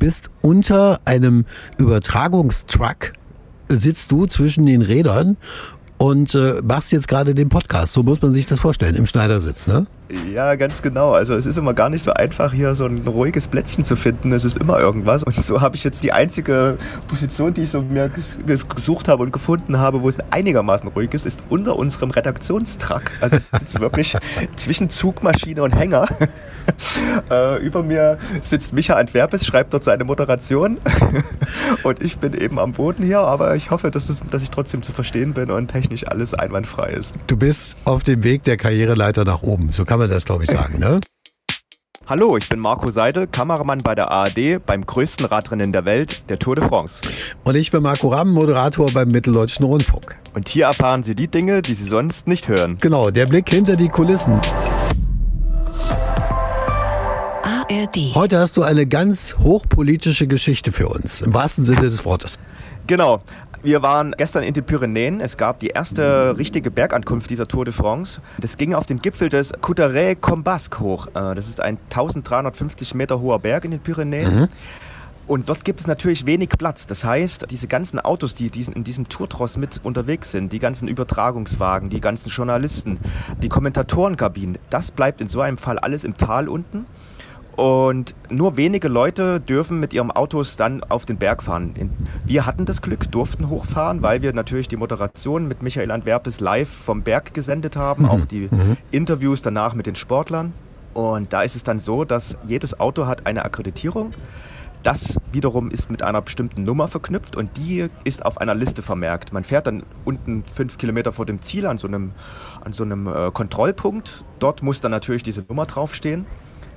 bist unter einem Übertragungstruck, sitzt du zwischen den Rädern und äh, machst jetzt gerade den Podcast. So muss man sich das vorstellen, im Schneidersitz, ne? Ja, ganz genau. Also es ist immer gar nicht so einfach, hier so ein ruhiges Plätzchen zu finden. Es ist immer irgendwas. Und so habe ich jetzt die einzige Position, die ich so mir gesucht habe und gefunden habe, wo es einigermaßen ruhig ist, ist unter unserem Redaktionstrakt. Also ich sitze wirklich zwischen Zugmaschine und Hänger. äh, über mir sitzt Micha Antwerpes, schreibt dort seine Moderation. und ich bin eben am Boden hier, aber ich hoffe, dass, es, dass ich trotzdem zu verstehen bin und technisch alles einwandfrei ist. Du bist auf dem Weg der Karriereleiter nach oben. So kann man das, glaube ich, sagen, ne? Hallo, ich bin Marco Seidel, Kameramann bei der ARD beim größten Radrennen der Welt, der Tour de France. Und ich bin Marco Ramm, Moderator beim Mitteldeutschen Rundfunk. Und hier erfahren Sie die Dinge, die Sie sonst nicht hören. Genau, der Blick hinter die Kulissen. ARD. Heute hast du eine ganz hochpolitische Geschichte für uns, im wahrsten Sinne des Wortes. Genau. Wir waren gestern in den Pyrenäen. Es gab die erste richtige Bergankunft dieser Tour de France. Das ging auf den Gipfel des Couteret-Combasque hoch. Äh, das ist ein 1350 Meter hoher Berg in den Pyrenäen. Mhm. Und dort gibt es natürlich wenig Platz. Das heißt, diese ganzen Autos, die in diesem Tourtross mit unterwegs sind, die ganzen Übertragungswagen, die ganzen Journalisten, die Kommentatorenkabinen, das bleibt in so einem Fall alles im Tal unten. Und nur wenige Leute dürfen mit ihren Autos dann auf den Berg fahren. Wir hatten das Glück, durften hochfahren, weil wir natürlich die Moderation mit Michael Antwerpes live vom Berg gesendet haben, mhm. auch die mhm. Interviews danach mit den Sportlern. Und da ist es dann so, dass jedes Auto hat eine Akkreditierung. Das wiederum ist mit einer bestimmten Nummer verknüpft und die ist auf einer Liste vermerkt. Man fährt dann unten fünf Kilometer vor dem Ziel an so einem, an so einem äh, Kontrollpunkt. Dort muss dann natürlich diese Nummer draufstehen.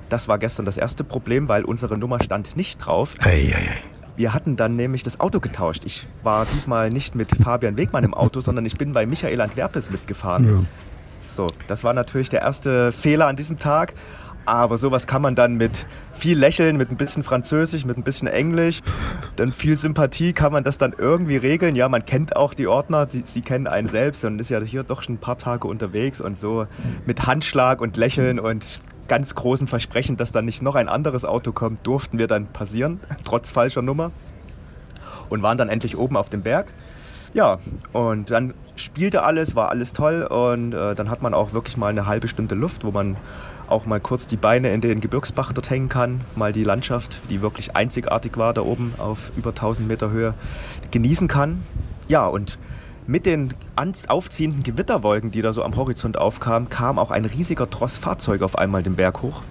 Das war gestern das erste Problem, weil unsere Nummer stand nicht drauf. Ei, ei, ei. Wir hatten dann nämlich das Auto getauscht. Ich war diesmal nicht mit Fabian Wegmann im Auto, sondern ich bin bei Michael Antwerpes mitgefahren. Ja. So, das war natürlich der erste Fehler an diesem Tag. Aber sowas kann man dann mit viel Lächeln, mit ein bisschen Französisch, mit ein bisschen Englisch, dann viel Sympathie kann man das dann irgendwie regeln. Ja, man kennt auch die Ordner, sie, sie kennen einen selbst und ist ja hier doch schon ein paar Tage unterwegs und so mit Handschlag und Lächeln und ganz großen Versprechen, dass dann nicht noch ein anderes Auto kommt, durften wir dann passieren, trotz falscher Nummer. Und waren dann endlich oben auf dem Berg. Ja, und dann spielte alles, war alles toll und äh, dann hat man auch wirklich mal eine halbe Stunde Luft, wo man auch mal kurz die Beine in den Gebirgsbach dort hängen kann, mal die Landschaft, die wirklich einzigartig war da oben auf über 1000 Meter Höhe, genießen kann. Ja, und mit den aufziehenden Gewitterwolken, die da so am Horizont aufkamen, kam auch ein riesiger Tross Fahrzeuge auf einmal den Berg hoch.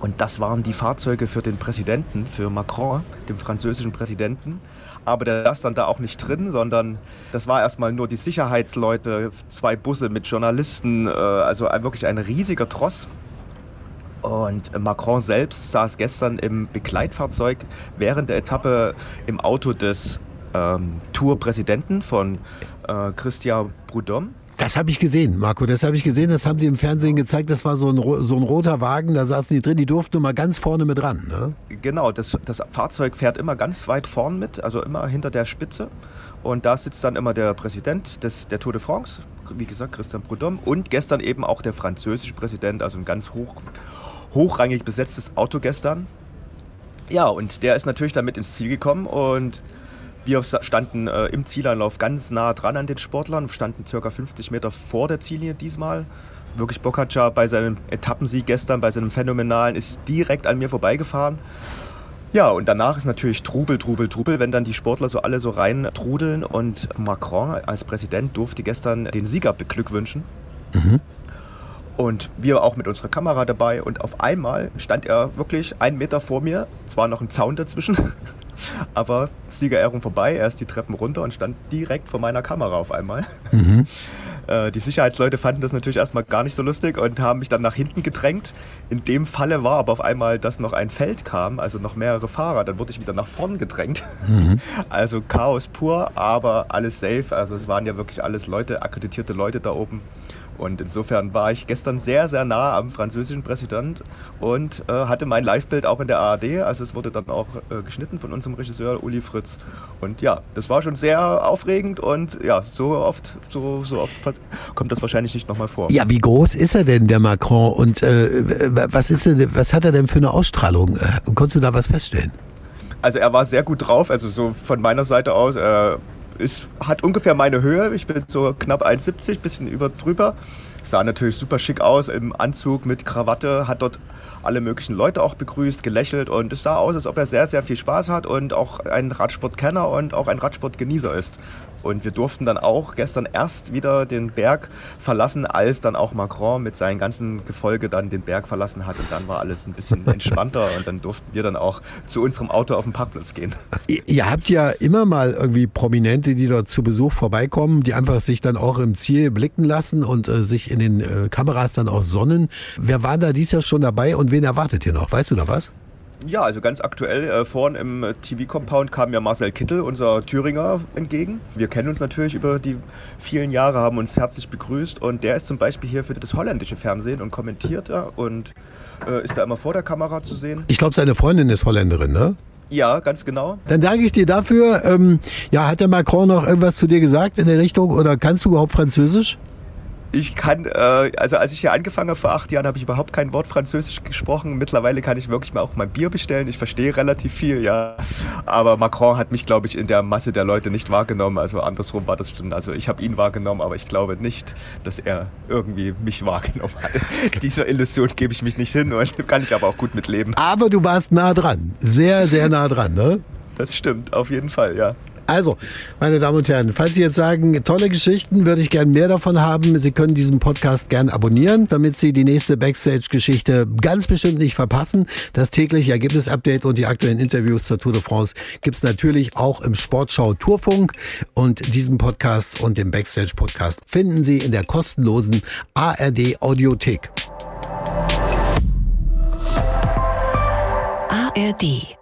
Und das waren die Fahrzeuge für den Präsidenten, für Macron, dem französischen Präsidenten. Aber der saß dann da auch nicht drin, sondern das war erstmal nur die Sicherheitsleute, zwei Busse mit Journalisten, äh, also wirklich ein riesiger Tross. Und Macron selbst saß gestern im Begleitfahrzeug während der Etappe im Auto des ähm, Tourpräsidenten von äh, Christian Prudhomme. Das habe ich gesehen, Marco, das habe ich gesehen, das haben sie im Fernsehen gezeigt, das war so ein, so ein roter Wagen, da saßen die drin, die durften nur mal ganz vorne mit ran. Ne? Genau, das, das Fahrzeug fährt immer ganz weit vorn mit, also immer hinter der Spitze. Und da sitzt dann immer der Präsident des, der Tour de France, wie gesagt, Christian Prudhomme, und gestern eben auch der französische Präsident, also ein ganz hoch, hochrangig besetztes Auto gestern. Ja, und der ist natürlich damit ins Ziel gekommen und wir standen äh, im Zielanlauf ganz nah dran an den Sportlern, standen ca. 50 Meter vor der Ziellinie diesmal. Wirklich Bocaca bei seinem Etappensieg gestern, bei seinem phänomenalen, ist direkt an mir vorbeigefahren. Ja, und danach ist natürlich Trubel, Trubel, Trubel, wenn dann die Sportler so alle so rein trudeln. Und Macron als Präsident durfte gestern den Sieger beglückwünschen. Mhm. Und wir auch mit unserer Kamera dabei. Und auf einmal stand er wirklich einen Meter vor mir. Es war noch ein Zaun dazwischen. Aber Siegerehrung vorbei, er ist die Treppen runter und stand direkt vor meiner Kamera auf einmal. Mhm. Äh, die Sicherheitsleute fanden das natürlich erstmal gar nicht so lustig und haben mich dann nach hinten gedrängt. In dem Falle war aber auf einmal, dass noch ein Feld kam, also noch mehrere Fahrer. Dann wurde ich wieder nach vorn gedrängt. Mhm. Also Chaos pur, aber alles safe. Also es waren ja wirklich alles Leute, akkreditierte Leute da oben. Und insofern war ich gestern sehr, sehr nah am französischen Präsident und äh, hatte mein Live-Bild auch in der ARD. Also es wurde dann auch äh, geschnitten von unserem Regisseur Uli Fritz. Und ja, das war schon sehr aufregend und ja, so oft, so, so oft kommt das wahrscheinlich nicht nochmal vor. Ja, wie groß ist er denn, der Macron? Und äh, was, ist er, was hat er denn für eine Ausstrahlung? Äh, konntest du da was feststellen? Also er war sehr gut drauf, also so von meiner Seite aus. Er ist, hat ungefähr meine Höhe. Ich bin so knapp 1,70, bisschen über drüber. Sah natürlich super schick aus im Anzug mit Krawatte, hat dort alle möglichen Leute auch begrüßt, gelächelt und es sah aus, als ob er sehr, sehr viel Spaß hat und auch ein Radsportkenner und auch ein Radsportgenießer ist. Und wir durften dann auch gestern erst wieder den Berg verlassen, als dann auch Macron mit seinem ganzen Gefolge dann den Berg verlassen hat. Und dann war alles ein bisschen entspannter und dann durften wir dann auch zu unserem Auto auf den Parkplatz gehen. Ihr, ihr habt ja immer mal irgendwie Prominente, die dort zu Besuch vorbeikommen, die einfach sich dann auch im Ziel blicken lassen und äh, sich in den äh, Kameras dann auch sonnen. Wer war da dies Jahr schon dabei und wen erwartet ihr noch? Weißt du da was? Ja, also ganz aktuell äh, vorn im TV-Compound kam ja Marcel Kittel, unser Thüringer, entgegen. Wir kennen uns natürlich über die vielen Jahre, haben uns herzlich begrüßt und der ist zum Beispiel hier für das holländische Fernsehen und kommentiert da und äh, ist da immer vor der Kamera zu sehen. Ich glaube, seine Freundin ist Holländerin, ne? Ja, ganz genau. Dann danke ich dir dafür. Ähm, ja, hat der Macron noch irgendwas zu dir gesagt in der Richtung oder kannst du überhaupt Französisch? Ich kann, äh, also als ich hier angefangen habe vor acht Jahren, habe ich überhaupt kein Wort Französisch gesprochen. Mittlerweile kann ich wirklich mal auch mein Bier bestellen. Ich verstehe relativ viel, ja. Aber Macron hat mich, glaube ich, in der Masse der Leute nicht wahrgenommen. Also andersrum war das schon. Also ich habe ihn wahrgenommen, aber ich glaube nicht, dass er irgendwie mich wahrgenommen hat. Dieser Illusion gebe ich mich nicht hin und kann ich aber auch gut mitleben. Aber du warst nah dran. Sehr, sehr nah dran, ne? Das stimmt, auf jeden Fall, ja. Also, meine Damen und Herren, falls Sie jetzt sagen, tolle Geschichten, würde ich gern mehr davon haben. Sie können diesen Podcast gern abonnieren, damit Sie die nächste Backstage-Geschichte ganz bestimmt nicht verpassen. Das tägliche Ergebnis-Update und die aktuellen Interviews zur Tour de France gibt's natürlich auch im Sportschau Tourfunk. Und diesen Podcast und den Backstage-Podcast finden Sie in der kostenlosen ARD Audiothek. ARD